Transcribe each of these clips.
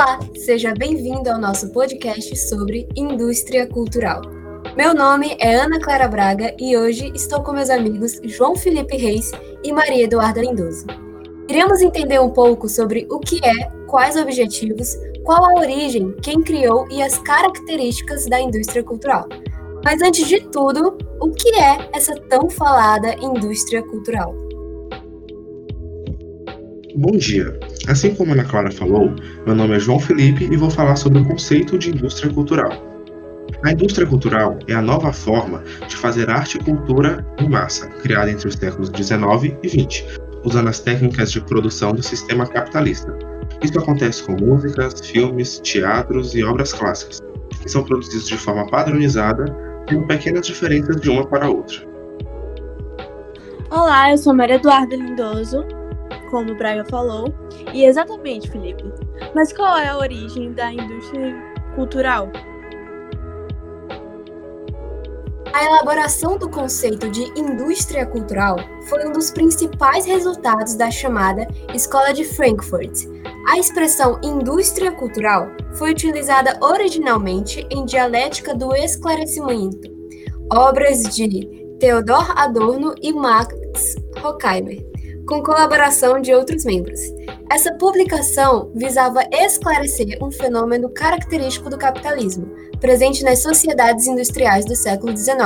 Olá, seja bem-vindo ao nosso podcast sobre indústria cultural. Meu nome é Ana Clara Braga e hoje estou com meus amigos João Felipe Reis e Maria Eduarda Lindoso. Iremos entender um pouco sobre o que é, quais objetivos, qual a origem, quem criou e as características da indústria cultural. Mas antes de tudo, o que é essa tão falada indústria cultural? Bom dia. Assim como a Ana Clara falou, meu nome é João Felipe e vou falar sobre o conceito de indústria cultural. A indústria cultural é a nova forma de fazer arte e cultura em massa, criada entre os séculos 19 e 20, usando as técnicas de produção do sistema capitalista. Isso acontece com músicas, filmes, teatros e obras clássicas, que são produzidos de forma padronizada, tendo pequenas diferenças de uma para a outra. Olá, eu sou Maria Eduarda Lindoso, como o Braga falou, e exatamente, Felipe. Mas qual é a origem da indústria cultural? A elaboração do conceito de indústria cultural foi um dos principais resultados da chamada Escola de Frankfurt. A expressão indústria cultural foi utilizada originalmente em dialética do esclarecimento, obras de Theodor Adorno e Max Horkheimer, com colaboração de outros membros. Essa publicação visava esclarecer um fenômeno característico do capitalismo, presente nas sociedades industriais do século XIX,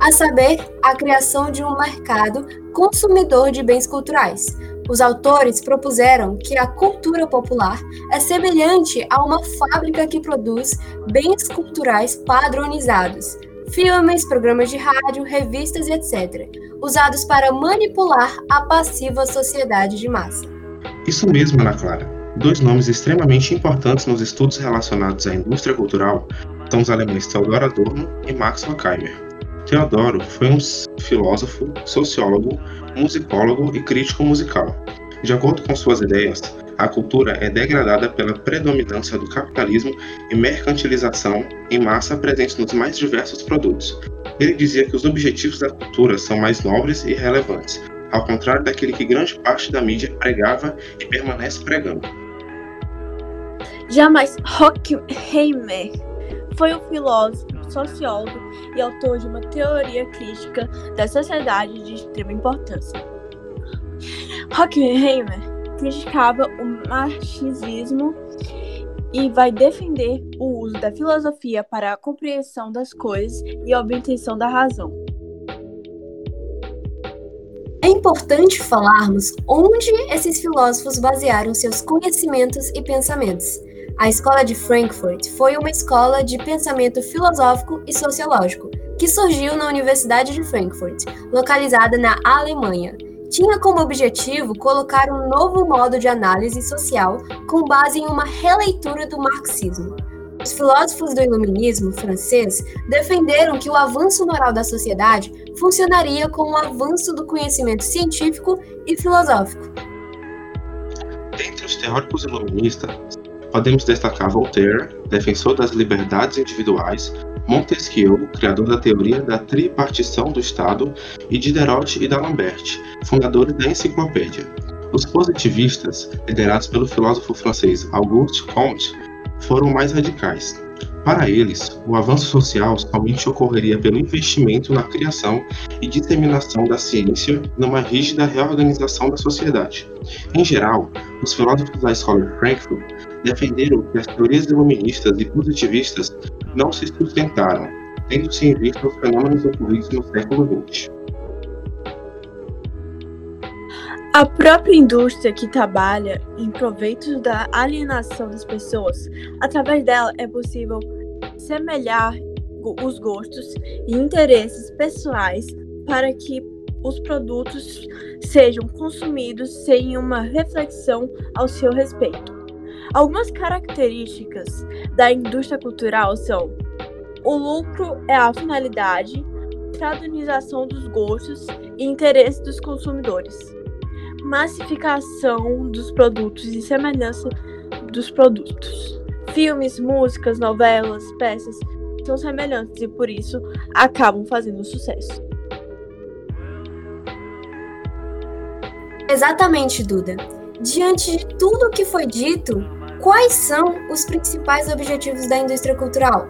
a saber, a criação de um mercado consumidor de bens culturais. Os autores propuseram que a cultura popular é semelhante a uma fábrica que produz bens culturais padronizados, filmes, programas de rádio, revistas e etc., usados para manipular a passiva sociedade de massa. Isso mesmo, Ana Clara. Dois nomes extremamente importantes nos estudos relacionados à indústria cultural são os alemães Theodor Adorno e Max Horkheimer. Teodoro foi um filósofo, sociólogo, musicólogo e crítico musical. De acordo com suas ideias, a cultura é degradada pela predominância do capitalismo e mercantilização em massa presente nos mais diversos produtos. Ele dizia que os objetivos da cultura são mais nobres e relevantes, ao contrário daquele que grande parte da mídia pregava e permanece pregando. Jamais Horkheimer foi um filósofo, sociólogo e autor de uma teoria crítica da sociedade de extrema importância. Horkheimer criticava o marxismo e vai defender o uso da filosofia para a compreensão das coisas e a obtenção da razão. É importante falarmos onde esses filósofos basearam seus conhecimentos e pensamentos. A Escola de Frankfurt foi uma escola de pensamento filosófico e sociológico que surgiu na Universidade de Frankfurt, localizada na Alemanha. Tinha como objetivo colocar um novo modo de análise social com base em uma releitura do marxismo. Os filósofos do iluminismo francês defenderam que o avanço moral da sociedade funcionaria com o avanço do conhecimento científico e filosófico. Dentre os teóricos iluministas, podemos destacar Voltaire, defensor das liberdades individuais, Montesquieu, criador da teoria da tripartição do Estado, e Diderot e D'Alembert, fundadores da enciclopédia. Os positivistas, liderados pelo filósofo francês Auguste Comte, foram mais radicais. Para eles, o avanço social somente ocorreria pelo investimento na criação e disseminação da ciência numa rígida reorganização da sociedade. Em geral, os filósofos da escola Frankfurt defenderam que as teorias iluministas e positivistas não se sustentaram, tendo-se em vista os fenômenos ocorridos no século XX. A própria indústria que trabalha em proveito da alienação das pessoas, através dela é possível semelhar os gostos e interesses pessoais para que os produtos sejam consumidos sem uma reflexão ao seu respeito. Algumas características da indústria cultural são: o lucro é a finalidade, padronização dos gostos e interesses dos consumidores, massificação dos produtos e semelhança dos produtos. Filmes, músicas, novelas, peças são semelhantes e por isso acabam fazendo sucesso. Exatamente, Duda. Diante de tudo o que foi dito, Quais são os principais objetivos da indústria cultural?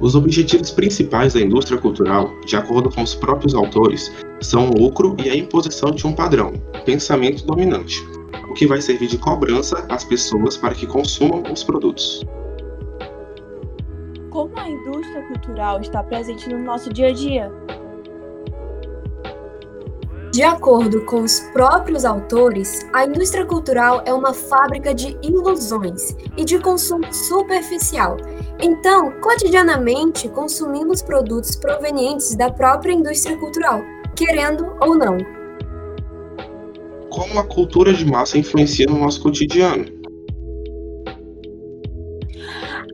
Os objetivos principais da indústria cultural, de acordo com os próprios autores, são o lucro e a imposição de um padrão, pensamento dominante, o que vai servir de cobrança às pessoas para que consumam os produtos. Como a indústria cultural está presente no nosso dia a dia? De acordo com os próprios autores, a indústria cultural é uma fábrica de ilusões e de consumo superficial. Então, cotidianamente, consumimos produtos provenientes da própria indústria cultural, querendo ou não. Como a cultura de massa influencia no nosso cotidiano?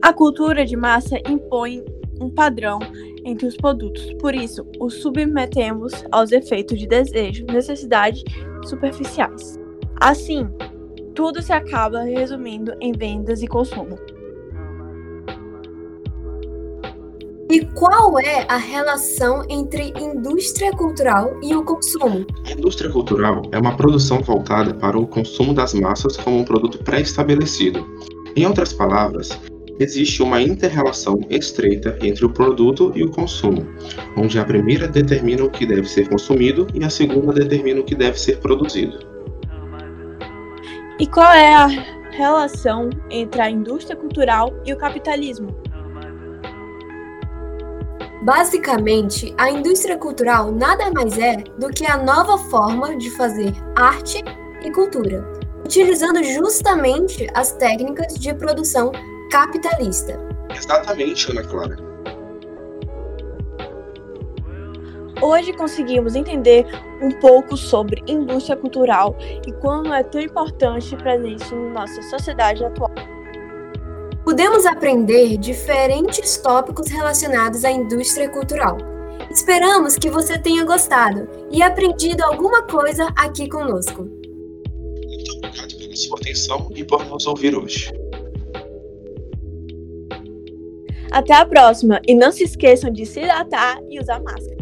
A cultura de massa impõe um padrão entre os produtos, por isso os submetemos aos efeitos de desejo, necessidade superficiais. Assim, tudo se acaba resumindo em vendas e consumo. E qual é a relação entre indústria cultural e o consumo? A indústria cultural é uma produção voltada para o consumo das massas como um produto pré-estabelecido. Em outras palavras, existe uma interrelação estreita entre o produto e o consumo, onde a primeira determina o que deve ser consumido e a segunda determina o que deve ser produzido. E qual é a relação entre a indústria cultural e o capitalismo? Basicamente, a indústria cultural nada mais é do que a nova forma de fazer arte e cultura, utilizando justamente as técnicas de produção capitalista. Exatamente, Ana Clara. Hoje conseguimos entender um pouco sobre indústria cultural e como é tão importante presente em nossa sociedade atual. Pudemos aprender diferentes tópicos relacionados à indústria cultural. Esperamos que você tenha gostado e aprendido alguma coisa aqui conosco. Muito obrigado pela sua atenção e por nos ouvir hoje. Até a próxima e não se esqueçam de se hidratar e usar máscara.